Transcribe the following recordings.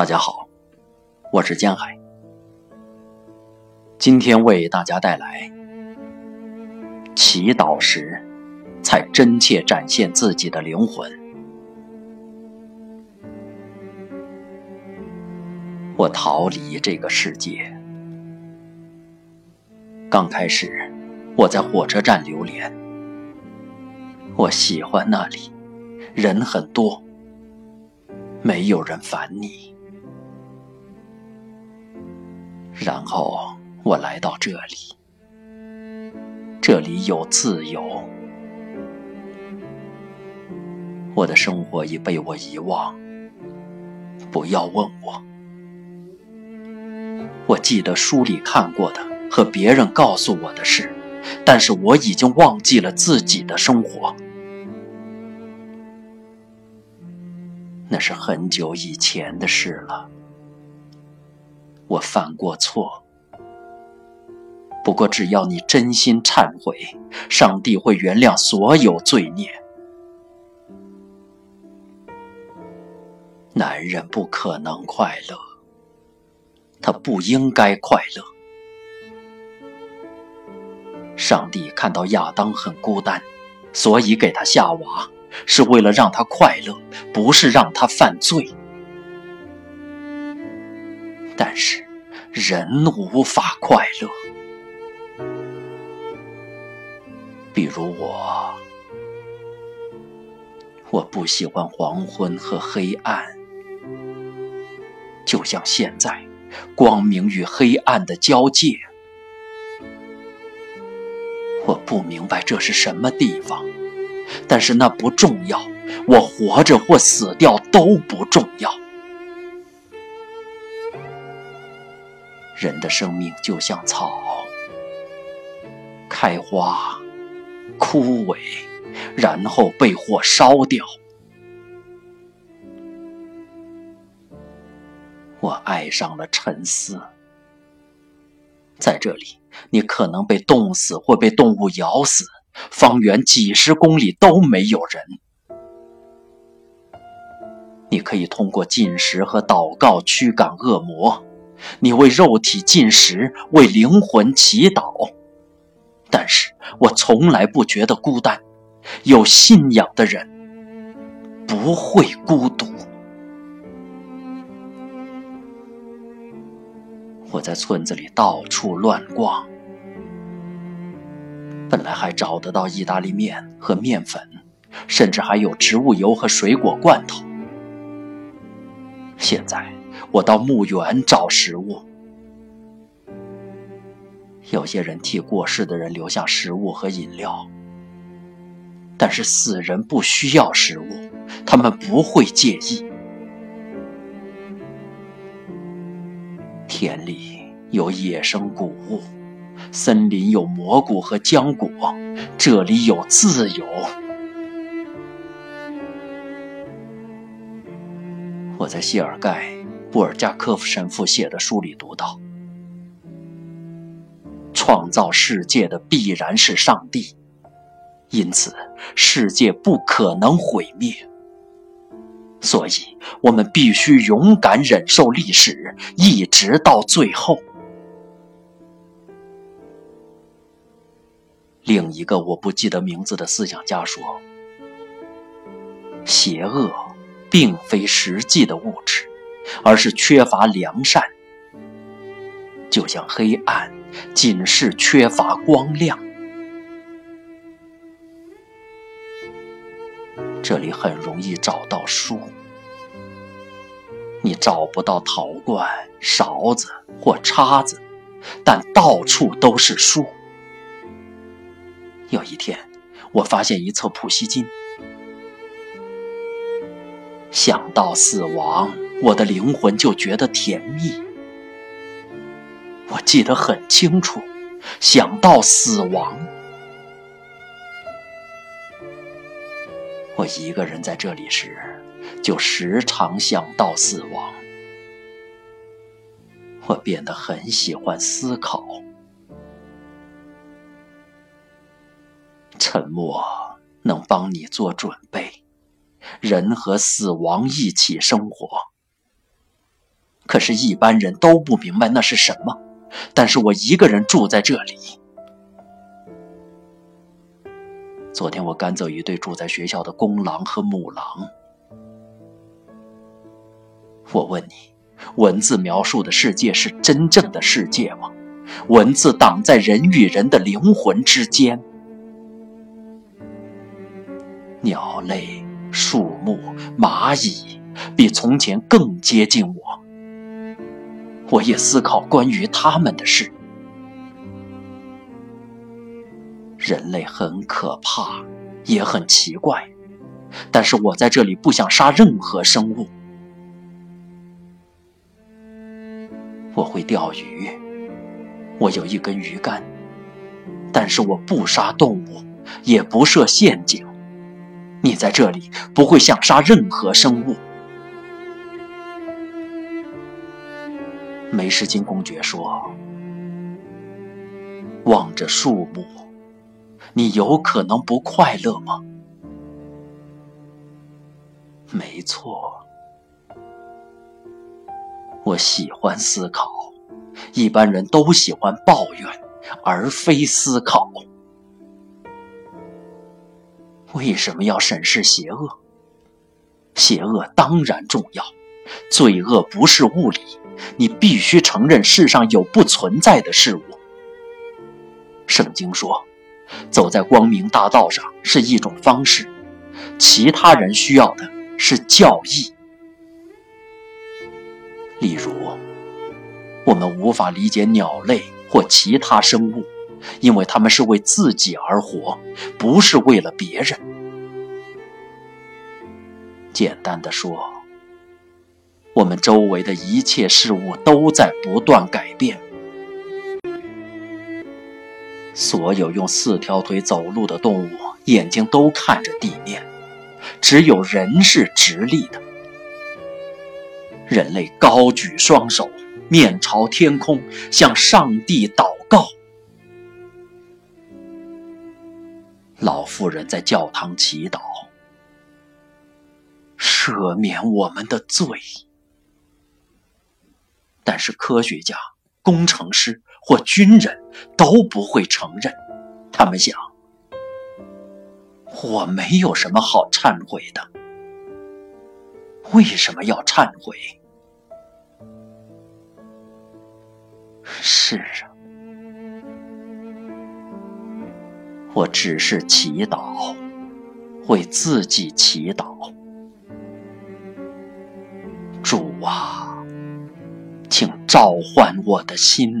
大家好，我是江海，今天为大家带来：祈祷时，才真切展现自己的灵魂。我逃离这个世界。刚开始，我在火车站流连，我喜欢那里，人很多，没有人烦你。然后我来到这里，这里有自由。我的生活已被我遗忘，不要问我。我记得书里看过的和别人告诉我的事，但是我已经忘记了自己的生活。那是很久以前的事了。我犯过错，不过只要你真心忏悔，上帝会原谅所有罪孽。男人不可能快乐，他不应该快乐。上帝看到亚当很孤单，所以给他夏娃，是为了让他快乐，不是让他犯罪。但是，人无法快乐。比如我，我不喜欢黄昏和黑暗，就像现在，光明与黑暗的交界。我不明白这是什么地方，但是那不重要。我活着或死掉都不重要。人的生命就像草，开花、枯萎，然后被火烧掉。我爱上了沉思，在这里，你可能被冻死或被动物咬死，方圆几十公里都没有人。你可以通过进食和祷告驱赶恶魔。你为肉体进食，为灵魂祈祷，但是我从来不觉得孤单。有信仰的人不会孤独。我在村子里到处乱逛，本来还找得到意大利面和面粉，甚至还有植物油和水果罐头。现在。我到墓园找食物。有些人替过世的人留下食物和饮料，但是死人不需要食物，他们不会介意。田里有野生谷物，森林有蘑菇和浆果，这里有自由。在谢尔盖。布尔加科夫神父写的书里读到：创造世界的必然是上帝，因此世界不可能毁灭。所以，我们必须勇敢忍受历史，一直到最后。另一个我不记得名字的思想家说：“邪恶并非实际的物质。”而是缺乏良善，就像黑暗仅是缺乏光亮。这里很容易找到书，你找不到陶罐、勺子或叉子，但到处都是书。有一天，我发现一册普希金，想到死亡。我的灵魂就觉得甜蜜。我记得很清楚，想到死亡，我一个人在这里时，就时常想到死亡。我变得很喜欢思考，沉默能帮你做准备。人和死亡一起生活。可是，一般人都不明白那是什么。但是我一个人住在这里。昨天我赶走一对住在学校的公狼和母狼。我问你，文字描述的世界是真正的世界吗？文字挡在人与人的灵魂之间。鸟类、树木、蚂蚁，比从前更接近我。我也思考关于他们的事。人类很可怕，也很奇怪，但是我在这里不想杀任何生物。我会钓鱼，我有一根鱼竿，但是我不杀动物，也不设陷阱。你在这里不会想杀任何生物。梅什金公爵说：“望着树木，你有可能不快乐吗？”没错，我喜欢思考。一般人都喜欢抱怨，而非思考。为什么要审视邪恶？邪恶当然重要，罪恶不是物理。你必须承认世上有不存在的事物。圣经说，走在光明大道上是一种方式，其他人需要的是教义。例如，我们无法理解鸟类或其他生物，因为他们是为自己而活，不是为了别人。简单的说。我们周围的一切事物都在不断改变。所有用四条腿走路的动物眼睛都看着地面，只有人是直立的。人类高举双手，面朝天空，向上帝祷老妇人在教堂祈祷，赦免我们的罪。但是科学家、工程师或军人都不会承认。他们想：我没有什么好忏悔的。为什么要忏悔？是啊，我只是祈祷，为自己祈祷。主啊！请召唤我的心，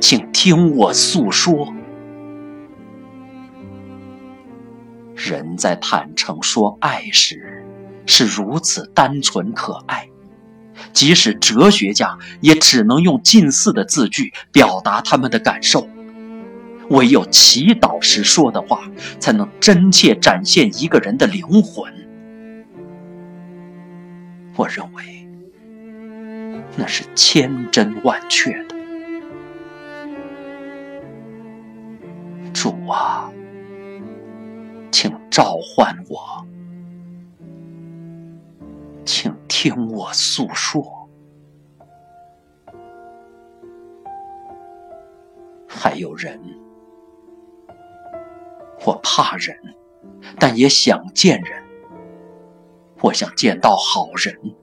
请听我诉说。人在坦诚说爱时，是如此单纯可爱，即使哲学家也只能用近似的字句表达他们的感受。唯有祈祷时说的话，才能真切展现一个人的灵魂。我认为。那是千真万确的，主啊，请召唤我，请听我诉说。还有人，我怕人，但也想见人，我想见到好人。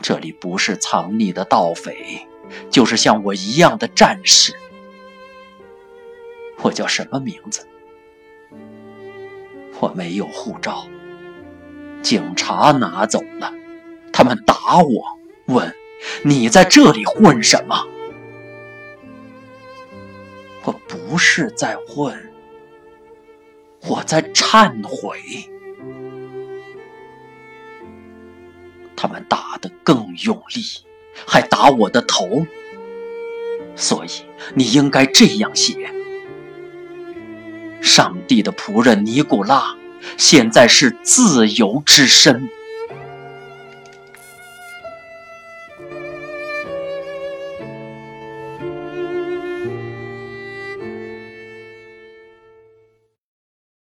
这里不是藏匿的盗匪，就是像我一样的战士。我叫什么名字？我没有护照，警察拿走了。他们打我，问你在这里混什么？是在混，我在忏悔。他们打得更用力，还打我的头。所以你应该这样写：上帝的仆人尼古拉，现在是自由之身。